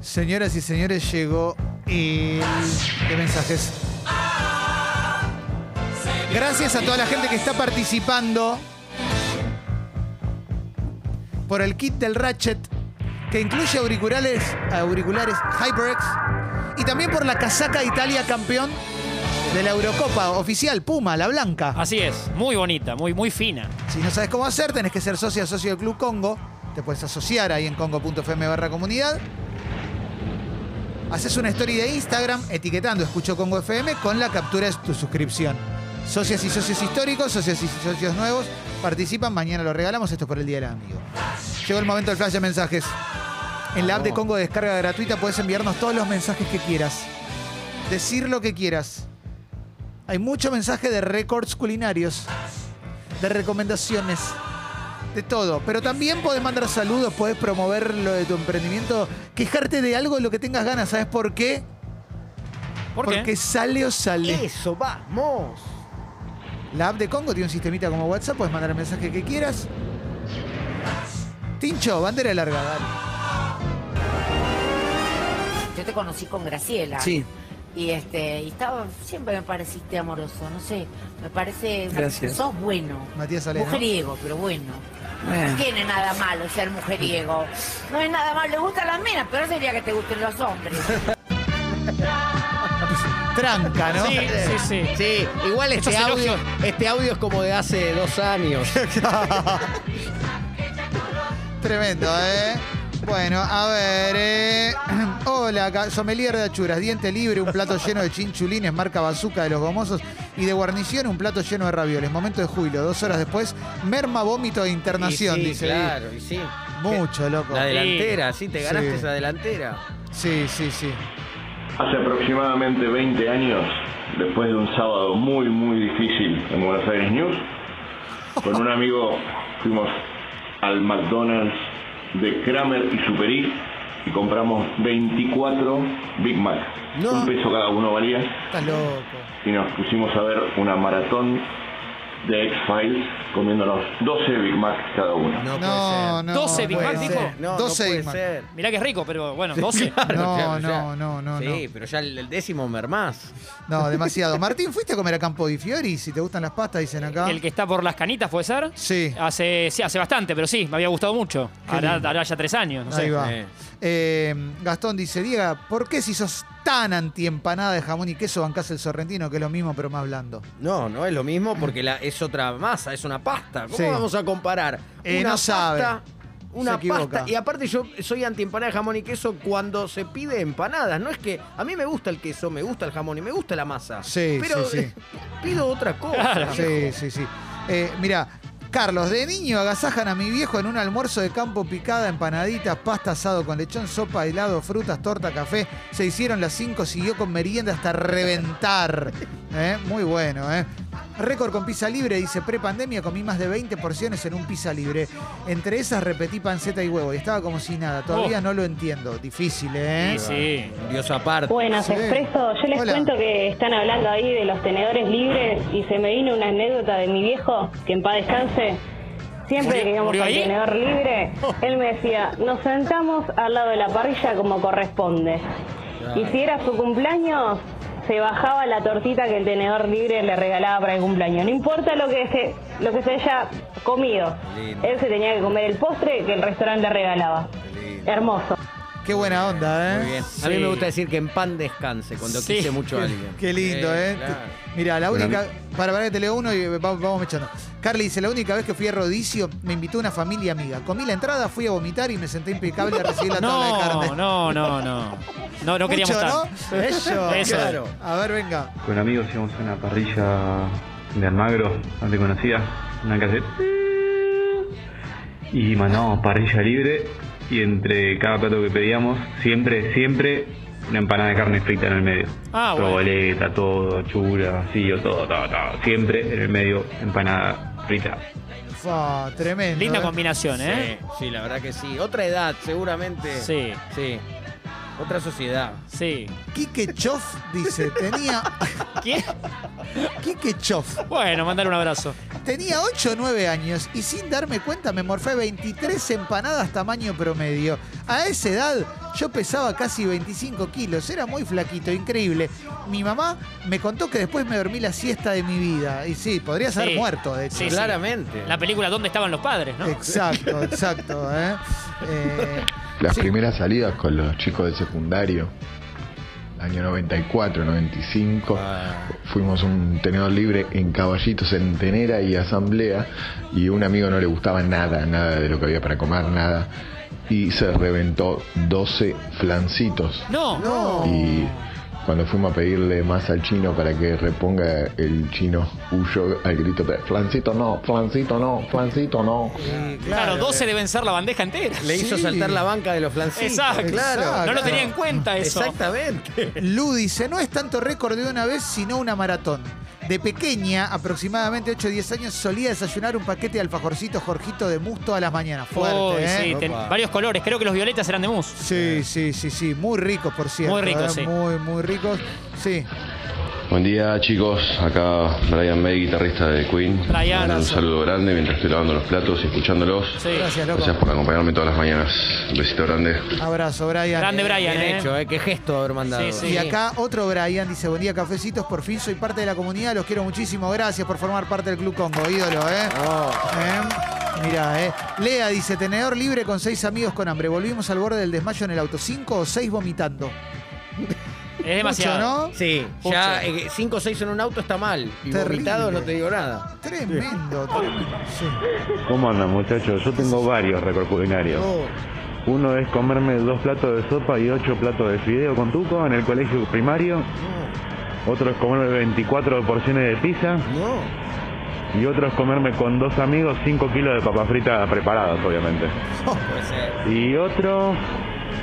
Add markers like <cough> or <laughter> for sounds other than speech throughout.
Señoras y señores, llegó el de mensajes. Gracias a toda la gente que está participando por el kit del Ratchet, que incluye auriculares, auriculares HyperX, y también por la casaca Italia campeón de la Eurocopa oficial, Puma, la blanca. Así es, muy bonita, muy, muy fina. Si no sabes cómo hacer, tenés que ser socio socio del Club Congo. Te puedes asociar ahí en congo.fm barra comunidad. Haces una story de Instagram etiquetando Escucho Congo FM con la captura de tu suscripción. Socias y socios históricos, socios y socios nuevos participan. Mañana lo regalamos. Esto es por el Día del Amigo. Llegó el momento del flash de mensajes. En la app de Congo de descarga gratuita puedes enviarnos todos los mensajes que quieras. Decir lo que quieras. Hay mucho mensaje de récords culinarios, de recomendaciones, de todo. Pero también podés mandar saludos, podés promover lo de tu emprendimiento, quejarte de algo de lo que tengas ganas. ¿Sabes por qué? ¿Por qué? Porque sale o sale. Eso, vamos. La app de Congo tiene un sistemita como WhatsApp, puedes mandar el mensaje que quieras. Tincho, bandera larga, dale. Yo te conocí con Graciela. Sí, Y este, y estaba, siempre me pareciste amoroso, no sé, me parece, Gracias. sos bueno. Matías Saleno. Mujeriego, pero bueno. No tiene nada malo ser mujeriego. No es nada malo, le gustan las minas, pero sería que te gusten los hombres. <laughs> Tranca, ¿no? Sí, sí, sí. sí. Igual este Estos audio, elogios. este audio es como de hace dos años. <laughs> Tremendo, ¿eh? Bueno, a ver. eh. <clears throat> Hola, sommelier de achuras. Diente libre, un plato lleno de chinchulines, marca bazooka de los gomosos. Y de guarnición, un plato lleno de ravioles. Momento de júbilo. Dos horas después, merma, vómito e internación, Y sí, dice. Claro, y sí. Mucho, loco. La delantera, sí, te ganaste Sí. esa delantera. Sí, sí, sí. Hace aproximadamente 20 años, después de un sábado muy, muy difícil en Buenos Aires News, con un amigo fuimos al McDonald's de Kramer y Superi y compramos 24 Big Mac. No. Un peso cada uno valía Estás loco. y nos pusimos a ver una maratón de X-Files comiéndonos 12 Big Mac cada uno. No, No, no. 12 Big puede Mac, ser. dijo. No, 12 no puede Big. Mirá que es rico, pero bueno, 12. Claro, No, ya- no, no, no, Sí, pero ya el, el décimo mermás. No, demasiado. Martín, ¿fuiste a comer a Campo di Fiori? Si te gustan las pastas, dicen acá. El que está por las canitas, ¿puede ser? Sí. Hace, sí, hace bastante, pero sí, me había gustado mucho. Qué Hará, ya tres años, no sé. Ahí va. Eh, Gastón dice, Diego, ¿por qué si sos tan antiempanada de jamón y queso bancás el sorrentino, que es lo mismo pero más blando? No, no es lo mismo porque la, es otra masa, es una pasta. ¿Cómo Sí. vamos a comparar? Eh, una no sabe. pasta, una Se pasta. Y aparte yo soy antiempanada de jamón y queso cuando se pide empanadas. No es que a mí me gusta el queso, me gusta el jamón y me gusta la masa. Sí, pero sí, sí. <laughs> pido otra cosa. Claro. Sí, sí, sí. Eh, mira, Carlos, de niño agasajan a mi viejo en un almuerzo de campo picada, empanaditas, pasta asado con lechón, sopa, helado, frutas, torta, café. Se hicieron las 5, siguió con merienda hasta reventar. <laughs> Eh, Muy bueno, ¿eh? Récord con pizza libre, dice, pre-pandemia comí más de 20 porciones en un pizza libre. Entre esas repetí panceta y huevo y estaba como si nada. Todavía Oh. no lo entiendo. Difícil, ¿eh? Sí, sí. Dios aparte. Buenas, Sí. Expreso. Yo les Hola. cuento que están hablando ahí de los tenedores libres y se me vino una anécdota de mi viejo, que en paz descanse. Siempre ¿Murió- que íbamos al ahí? tenedor libre, <laughs> él me decía, nos sentamos al lado de la parrilla como corresponde. Y si era su cumpleaños, se bajaba la tortita que el tenedor libre le regalaba para el cumpleaños. No importa lo que se, lo que se haya comido. Lindo. Él se tenía que comer el postre que el restaurante le regalaba. lindo. Hermoso. Qué buena onda, ¿eh? Muy bien. A mí me gusta decir que en pan descanse cuando Sí. quise mucho a alguien. Qué lindo, Sí, ¿eh? claro. Mira, la Bueno, única. Para, para que te leo uno y va- vamos echando. Carly dice: La única vez que fui a Rodicio me invitó una familia amiga. Comí la entrada, fui a vomitar y me senté impecable a recibir la <laughs> tabla de carne. No, no, no, no. No, no queríamos Mucho, estar. ¿no? <laughs> Eso, Eso. claro. A ver, venga. Con amigos íbamos a una parrilla de Almagro, donde conocía, una cassette. Y mandamos parrilla libre y entre cada plato que pedíamos, siempre, siempre una empanada de carne frita en el medio. Ah, bueno. Proboleta, todo, chura, vacío, todo, todo, todo. Siempre en el medio empanada frita. Fa, tremendo. Linda ¿eh? combinación, ¿eh? Sí, sí, la verdad que sí. Otra edad, seguramente. Sí, Sí. Otra sociedad. sí. Quique Choff dice: Tenía. <laughs> ¿Quién? Quique Choff. Bueno, mandar un abrazo. Tenía 8 o 9 años y sin darme cuenta me morfé 23 empanadas tamaño promedio. A esa edad Yo pesaba casi 25 kilos, era muy flaquito, increíble. Mi mamá me contó que después me dormí la siesta de mi vida. Y sí, podrías haber Sí. muerto, de hecho. Sí, sí. Claramente. La película ¿Dónde estaban los padres? ¿no? Exacto, <laughs> exacto. ¿eh? Eh, Las sí. primeras salidas con los chicos del secundario, año 94, 95, fuimos a un tenedor libre en Caballito, Centenera y Asamblea, y a un amigo no le gustaba nada, nada de lo que había para comer, nada, y se reventó 12 flancitos. No. No. Y cuando fuimos a pedirle más al chino para que reponga, el chino huyó al grito de flancito no, flancito no, flancito no. Sí, Claro, 12 deben ser la bandeja entera. Le hizo Sí. saltar la banca de los flancitos. Exacto. Claro. Exacto. No lo tenía en cuenta eso. Exactamente. Lu dice, no es tanto récord de una vez, sino una maratón. De pequeña, aproximadamente 8 o 10 años, solía desayunar un paquete de alfajorcitos Jorgito de mus todas las mañanas. Fuerte, Uy, ¿eh? sí, ten- varios colores. Creo que los violetas eran de mousse. Sí, sí, sí, sí. Muy ricos, por cierto. Muy ricos, ¿eh? sí. Muy, muy ricos. Sí. Buen día chicos, acá Brian May, guitarrista de Queen. Brian. Un saludo grande mientras estoy lavando los platos y escuchándolos. Sí. Gracias, loco. Gracias por acompañarme todas las mañanas. Un besito grande. Abrazo, Brian. Grande Brian, Bien ¿eh? hecho, ¿eh? Qué gesto haber mandado. Sí, sí. Y acá otro Brian dice, buen día, cafecitos, por fin soy parte de la comunidad, los quiero muchísimo, gracias por formar parte del Club Congo, ídolo, ¿eh? Oh, ¿Eh? Mirá, ¿eh? Lea dice, tenedor libre con seis amigos con hambre, volvimos al borde del desmayo en el auto, cinco o seis vomitando. Es demasiado. Mucho, ¿no? Sí, ya 5 o 6 en un auto está mal. Y Terrible. vomitado no te digo nada. Tremendo, tremendo. Sí. ¿Cómo andan muchachos? Yo tengo varios récords culinarios. Oh, Uno es comerme dos platos de sopa y ocho platos de fideo con tuco en el colegio primario. Otro es comerme 24 porciones de pizza. no. Y otro es comerme con dos amigos 5 kilos de papas fritas preparadas, obviamente. <laughs> Puede ser. Y otro,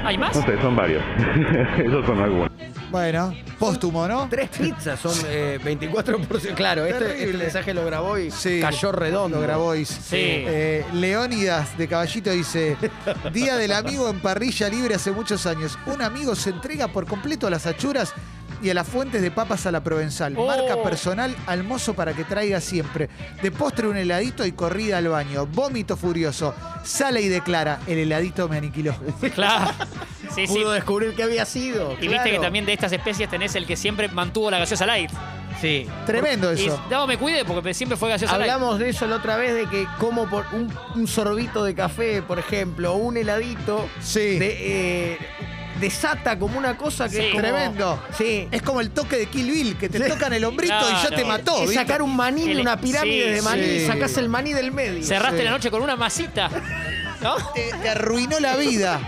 ¿Hay más? no sé, son varios. <laughs> Esos son algunos. Bueno, póstumo, ¿no? Tres pizzas son eh, 24 porciones. Claro, este, Terrible. este mensaje lo grabó y Sí. cayó redondo. Lo grabó y- Sí. Eh, Leónidas de Caballito dice: Día del amigo en parrilla libre hace muchos años. Un amigo se entrega por completo a las achuras y a las fuentes de papas a la provenzal. Oh. Marca personal al mozo para que traiga siempre. De postre un heladito y corrida al baño. Vómito furioso. Sale y declara: El heladito me aniquiló. <laughs> Claro. Sí, sí. Pudo descubrir que había sido. Y viste que también de estas especies tenés el que siempre mantuvo la gaseosa light. Sí. Tremendo Y eso. no, me cuide porque siempre fue gaseosa light. Hablamos de eso la otra vez, de que como por un, un sorbito de café, por ejemplo, o un heladito, Sí. de, eh, desata como una cosa que Sí. es como- Tremendo. Sí. Es como el toque de Kill Bill, que te Sí. tocan el hombrito y ya Claro. te mató. es ¿viste? sacar un maní de El- una pirámide sí, de maní sí. y sacás el maní del medio. Cerraste Sí. la noche con una masita. ¿No? te, te arruinó la vida.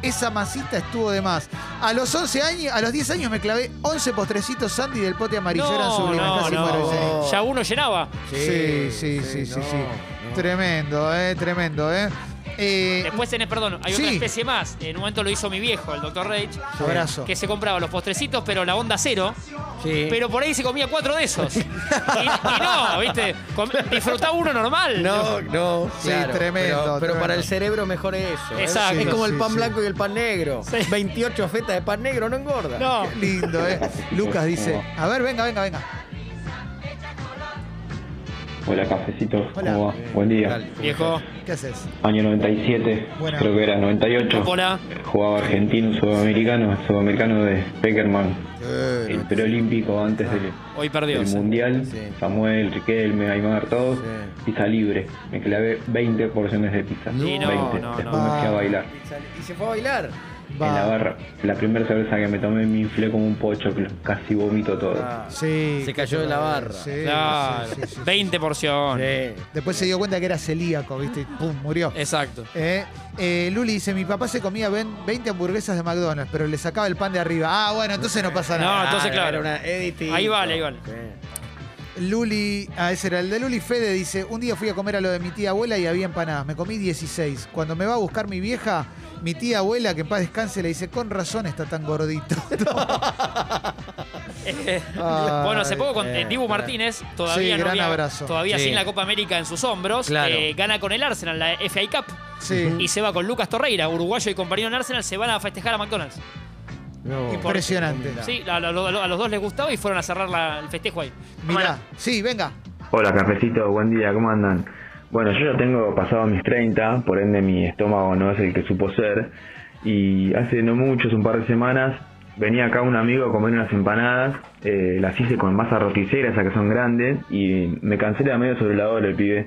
Esa masita estuvo de más. A los 11 años, a los 10 años me clavé 11 postrecitos Sandy del pote amarillo. Eran No, sublimes, no, casi no. muero. sí. Ya uno llenaba. Sí, sí, sí, sí, no, sí. no. Tremendo, eh, tremendo, eh. Eh, Después tenés, perdón, hay Sí. otra especie más. En un momento lo hizo mi viejo, el doctor Rage, abrazo. que se compraba los postrecitos, pero la onda cero. Sí. Pero por ahí se comía cuatro de esos. <laughs> y, y no, ¿viste? Com- disfrutaba uno normal. No, no. Sí, claro, tremendo, Pero, pero tremendo. para el cerebro mejor es eso. ¿eh? Exacto. Es como el pan sí. blanco y el pan negro. Sí. 28 fetas de pan negro no engorda. No. Qué lindo, eh. Lucas dice, a ver, venga, venga, venga. Hola, cafecito. Hola. ¿Cómo va? Buen día. Viejo, ¿Qué haces? Año 97, Buena. creo que era 98. hola. Jugaba argentino, sudamericano, sudamericano de Peckerman. El preolímpico antes del, Hoy perdió. del mundial. Sí. Samuel, Riquelme, Aymar, todos. Sí. Pizza libre. Me clavé 20 porciones de pizza. Sí, no, 20. no, Después no. me fui a bailar. Y se fue a bailar. En la barra. La primera cerveza que me tomé me inflé como un pocho, que casi vomito todo. Ah, Sí. Se cayó de la barra. Sí, Claro. sí, sí, sí. 20 porciones. Sí. Después se dio cuenta que era celíaco, ¿viste? Y pum, murió. Exacto. Eh, eh, Luli dice, mi papá se comía ven- 20 hamburguesas de McDonald's, pero le sacaba el pan de arriba. Ah, bueno, entonces no pasa No, nada. entonces, claro. Una. Ahí vale, ahí vale. Luli, ah, ese era el de Luli Fede, dice, un día fui a comer a lo de mi tía abuela y había empanadas, me comí 16. Cuando me va a buscar mi vieja, mi tía abuela, que en paz descanse, le dice, con razón está tan gordito. <laughs> Eh, Ay, <laughs> bueno, hace poco con eh, eh, Dibu claro. Martínez, todavía, Sí, no gran había- abrazo. todavía Sí. sin la Copa América en sus hombros, Claro. eh, gana con el Arsenal la FA Cup Sí, y se va con Lucas Torreira, uruguayo y compañero en Arsenal, se van a festejar a McDonald's. No. impresionante. Sí, a, a- a los dos les gustaba y fueron a cerrar la- el festejo ahí. Mirá, sí, venga. Hola, cafecito, buen día, ¿cómo andan? Bueno, yo ya tengo pasado mis 30, por ende mi estómago no es el que supo ser. Y hace no mucho, hace un par de semanas, venía acá un amigo a comer unas empanadas. eh, las hice con masa roticera, esas que son grandes. Y me cansé de medio sobre la hora, el pibe.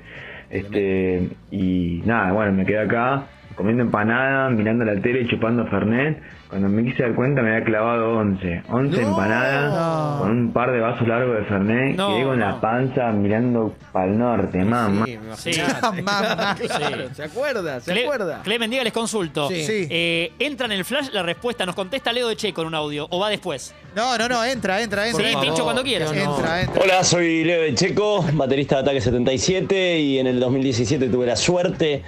Este, y nada, bueno, me quedé acá comiendo empanadas, mirando la tele chupando Fernet. Cuando me quise dar cuenta me había clavado 11. 11 empanadas con un par de vasos largos de Fernet. No, Quedé con no. la panza mirando para el norte, mamá. Sí. <laughs> Mamá. Claro, ¿se acuerda? ¿Se Cle- acuerda? Clemen, diga, les consulto. Sí. Sí. Eh, ¿Entra en el flash la respuesta? ¿Nos contesta Leo de Che con un audio o va después? No, no, no, entra, entra, entra. Sí, Tincho, cuando quieras. Entra, entra. Hola, soy Leo de Checo, baterista de Ataque 77 y en el 2017 tuve la suerte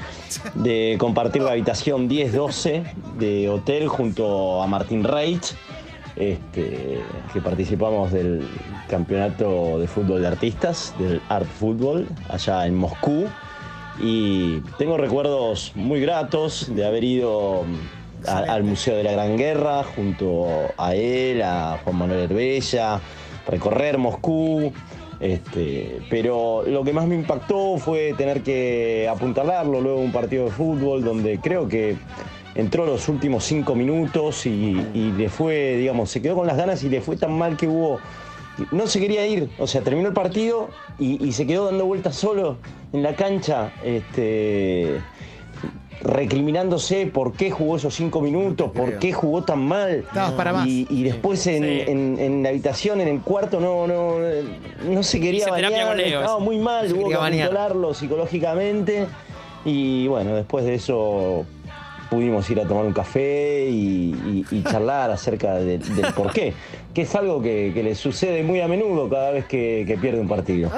de compartir la habitación 10-12 de hotel junto a Martín Reich, este, que participamos del campeonato de fútbol de artistas, del Art Football, allá en Moscú. Y tengo recuerdos muy gratos de haber ido a- al Museo de la Gran Guerra junto a él, a Juan Manuel Herbella, recorrer Moscú. Este, pero lo que más me impactó fue tener que apuntalarlo luego un partido de fútbol donde creo que entró los últimos cinco minutos y, y le fue, digamos, se quedó con las ganas y le fue tan mal que hubo no se quería ir, o sea, terminó el partido y, y se quedó dando vueltas solo en la cancha, este, recriminándose por qué jugó esos cinco minutos, por qué jugó tan mal. Estabas para más. Y, y después en, Sí. en- en la habitación, en el cuarto, no, no, no se quería terapia bañar, estaba muy mal, Se hubo que controlarlo psicológicamente. Y bueno, después de eso pudimos ir a tomar un café y, y- y <laughs> charlar acerca de- del porqué, que es algo que, que le sucede muy a menudo cada vez que, que pierde un partido.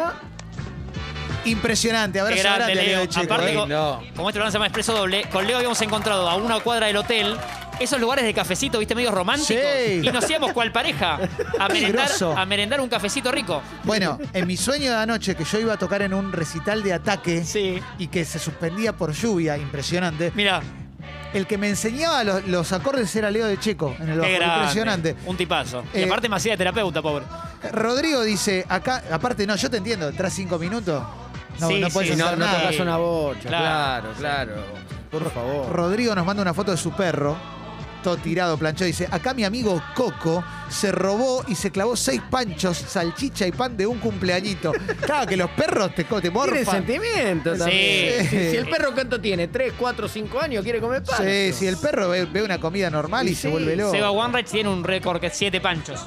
Impresionante, abrazo grande, grande, a Leo Leo. Checo. Aparte, ¿eh? no. como este programa se llama Expreso Doble, con Leo habíamos encontrado a una cuadra del hotel esos lugares de cafecito, viste, medio románticos. Sí. Y nos íbamos cual pareja <laughs> a merendar, grosso. a merendar un cafecito rico. Bueno, en mi sueño de anoche que yo iba a tocar en un recital de ataque Sí. y que se suspendía por lluvia, impresionante. Mira, El que me enseñaba los, los acordes era Leo de Checo en el bajo. qué grande. Impresionante. Un tipazo. y Eh, aparte me hacía de terapeuta, pobre. Rodrigo dice, acá, aparte, no, yo te entiendo, tras cinco minutos. No, Sí, no puedes sí, No, hacer no nada. tocas una bocha, Claro. claro, claro. Por favor. Rodrigo nos manda una foto de su perro, todo tirado, planchado. Dice, acá mi amigo Coco se robó y se clavó seis panchos, salchicha y pan de un cumpleañito. Claro que los perros te, te Tiene morfan. sentimiento Sí. también. Sí. Si, si el perro cuánto tiene, 3, 4, 5 años, quiere comer pan. Sí, si el perro ve, ve una comida normal y, Y se vuelve loco. Seba Wanreich tiene un récord que es siete panchos.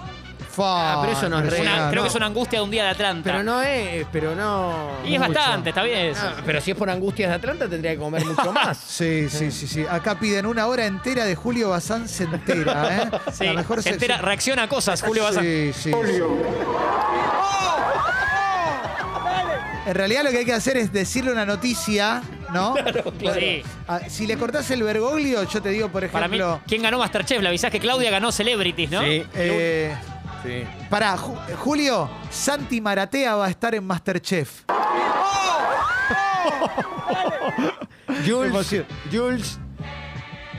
Fa, Ah, pero eso no es. Una- Ah, creo no. que es una angustia de un día de Atlanta. Pero no es, pero no. y es mucho. bastante, está bien eso. Ah, pero si es por angustias de Atlanta, tendría que comer mucho más. <laughs> Sí, sí, sí, sí. Acá piden una hora entera de Julio Bazán se entera, ¿eh? <laughs> Sí, La mejor se entera, sección- reacciona a cosas, Julio Bazán. Sí, sí. sí. En realidad lo que hay que hacer es decirle una noticia, ¿no? <laughs> Sí. Ah, Si le cortás el Bergoglio, yo te digo, por Para mí, ejemplo. ¿quién ganó Masterchef? Le avisás que Claudia ganó Celebrities, ¿no? Sí. eh, Sí. pará, Ju- Julio, Santi Maratea va a estar en Masterchef. <laughs> Jules. Jules,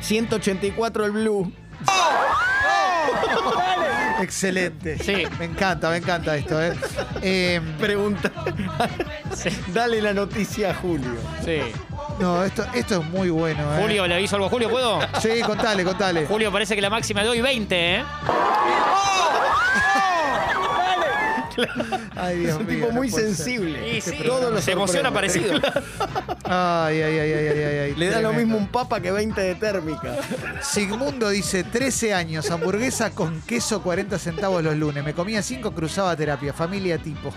184 el blue. <laughs> Excelente. Sí. Me encanta, me encanta esto, ¿eh? Eh, Pregunta. <laughs> Sí. Dale la noticia a Julio. Sí. no, esto, esto es muy bueno, ¿eh? Julio, ¿le aviso algo a Julio? ¿Puedo? Sí, contale, contale. Julio, parece que la máxima de hoy 20, ¿eh? Ay, Dios Es un mío, tipo no muy puede ser. sensible. Y sí, Todo lo se emociona sorprende. parecido. Ay, ay, ay, ay, ay, ay, ay, Le da lo mismo un papa que 20 de térmica. Sigmundo dice, 13 años, hamburguesa con queso 40 centavos los lunes. Me comía 5, cruzaba terapia, familia tipo.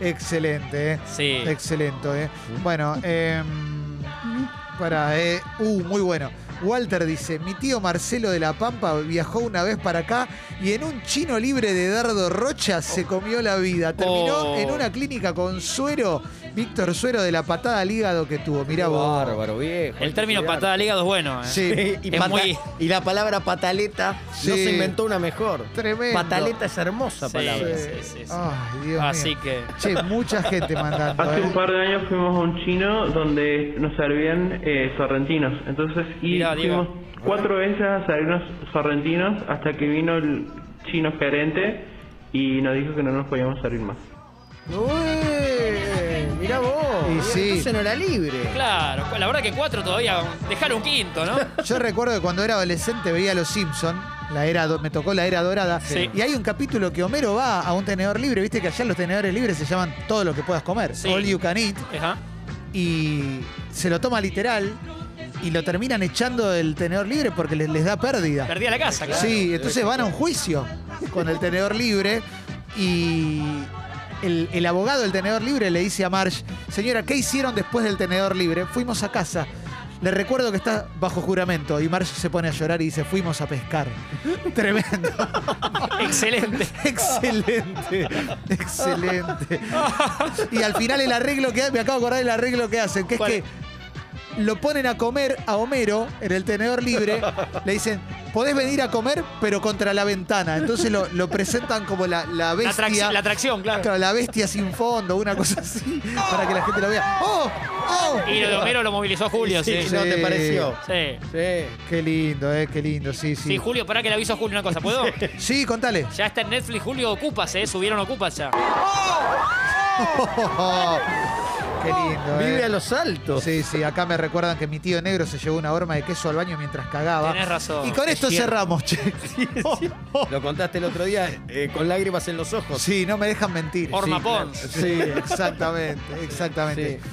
Excelente, ¿eh? Sí. Excelente, ¿eh? Bueno, eh, para, eh, uh, muy bueno. Walter dice, mi tío Marcelo de La Pampa viajó una vez para acá y en un chino libre de Dardo Rocha se comió la vida. Terminó Oh. en una clínica con suero, Víctor Suero de la patada al hígado que tuvo. Mirá vos. Bárbaro, viejo. El término patada al hígado es bueno, ¿eh? Sí. Y, Es pata- muy- y la palabra pataleta no se inventó una mejor. Tremendo. Pataleta es hermosa Sí, palabra. sí, sí, sí. Ay, Dios Así mío. que. Che, mucha gente mandando. Hace ¿eh? un par de años fuimos a un chino donde nos servían eh, sorrentinos. Entonces, y Mirá, Diego. fuimos cuatro veces a servirnos sorrentinos hasta que vino el chino gerente y nos dijo que no nos podíamos servir más. Ué, Mirá vos. Y sí. Entonces no era libre. Claro, la verdad que cuatro todavía. Dejar un quinto, ¿no? <laughs> Yo recuerdo que cuando era adolescente veía Los Simpson, la era do- me tocó la era dorada, Sí. y hay un capítulo que Homero va a un tenedor libre, viste que allá los tenedores libres se llaman todo lo que puedas comer, Sí. all you can eat, Ajá. y se lo toma literal y lo terminan echando del tenedor libre porque les, les da pérdida. Perdía la casa, claro. Sí, entonces van a un juicio con el tenedor libre y el, el abogado del tenedor libre le dice a Marge, señora, ¿qué hicieron después del tenedor libre? Fuimos a casa. Le recuerdo que está bajo juramento y Marge se pone a llorar y dice, fuimos a pescar. <laughs> Tremendo. Excelente. <laughs> excelente. Excelente. Y al final el arreglo que me acabo de acordar del arreglo que hacen, que es que lo ponen a comer a Homero en el tenedor libre, <laughs> le dicen, podés venir a comer, pero contra la ventana. Entonces lo, lo presentan como la, la La, bestia. atracción, la atracción, claro. Claro, la bestia sin fondo, una cosa así, para que la gente lo vea. ¡Oh! ¡Oh! Y lo de Homero lo movilizó Julio, sí. Sí, ¿no te pareció? Sí. Sí. Qué lindo, eh, qué lindo, sí, Sí, sí. Julio, para que le aviso a Julio una cosa, ¿puedo? Sí, contale. Ya está en Netflix, Julio Ocupas, ¿eh? Subieron Ocupas ya. <laughs> qué lindo, eh. Vive a los altos. Sí, sí, acá me recuerdan que mi tío negro se llevó una horma de queso al baño mientras cagaba. Tenés razón. Y con esto cierto. cerramos, che. <laughs> <laughs> Lo contaste el otro día eh, con lágrimas en los ojos. Sí, no me dejan mentir. Horma Sí, Pons. Sí, exactamente, exactamente. Sí.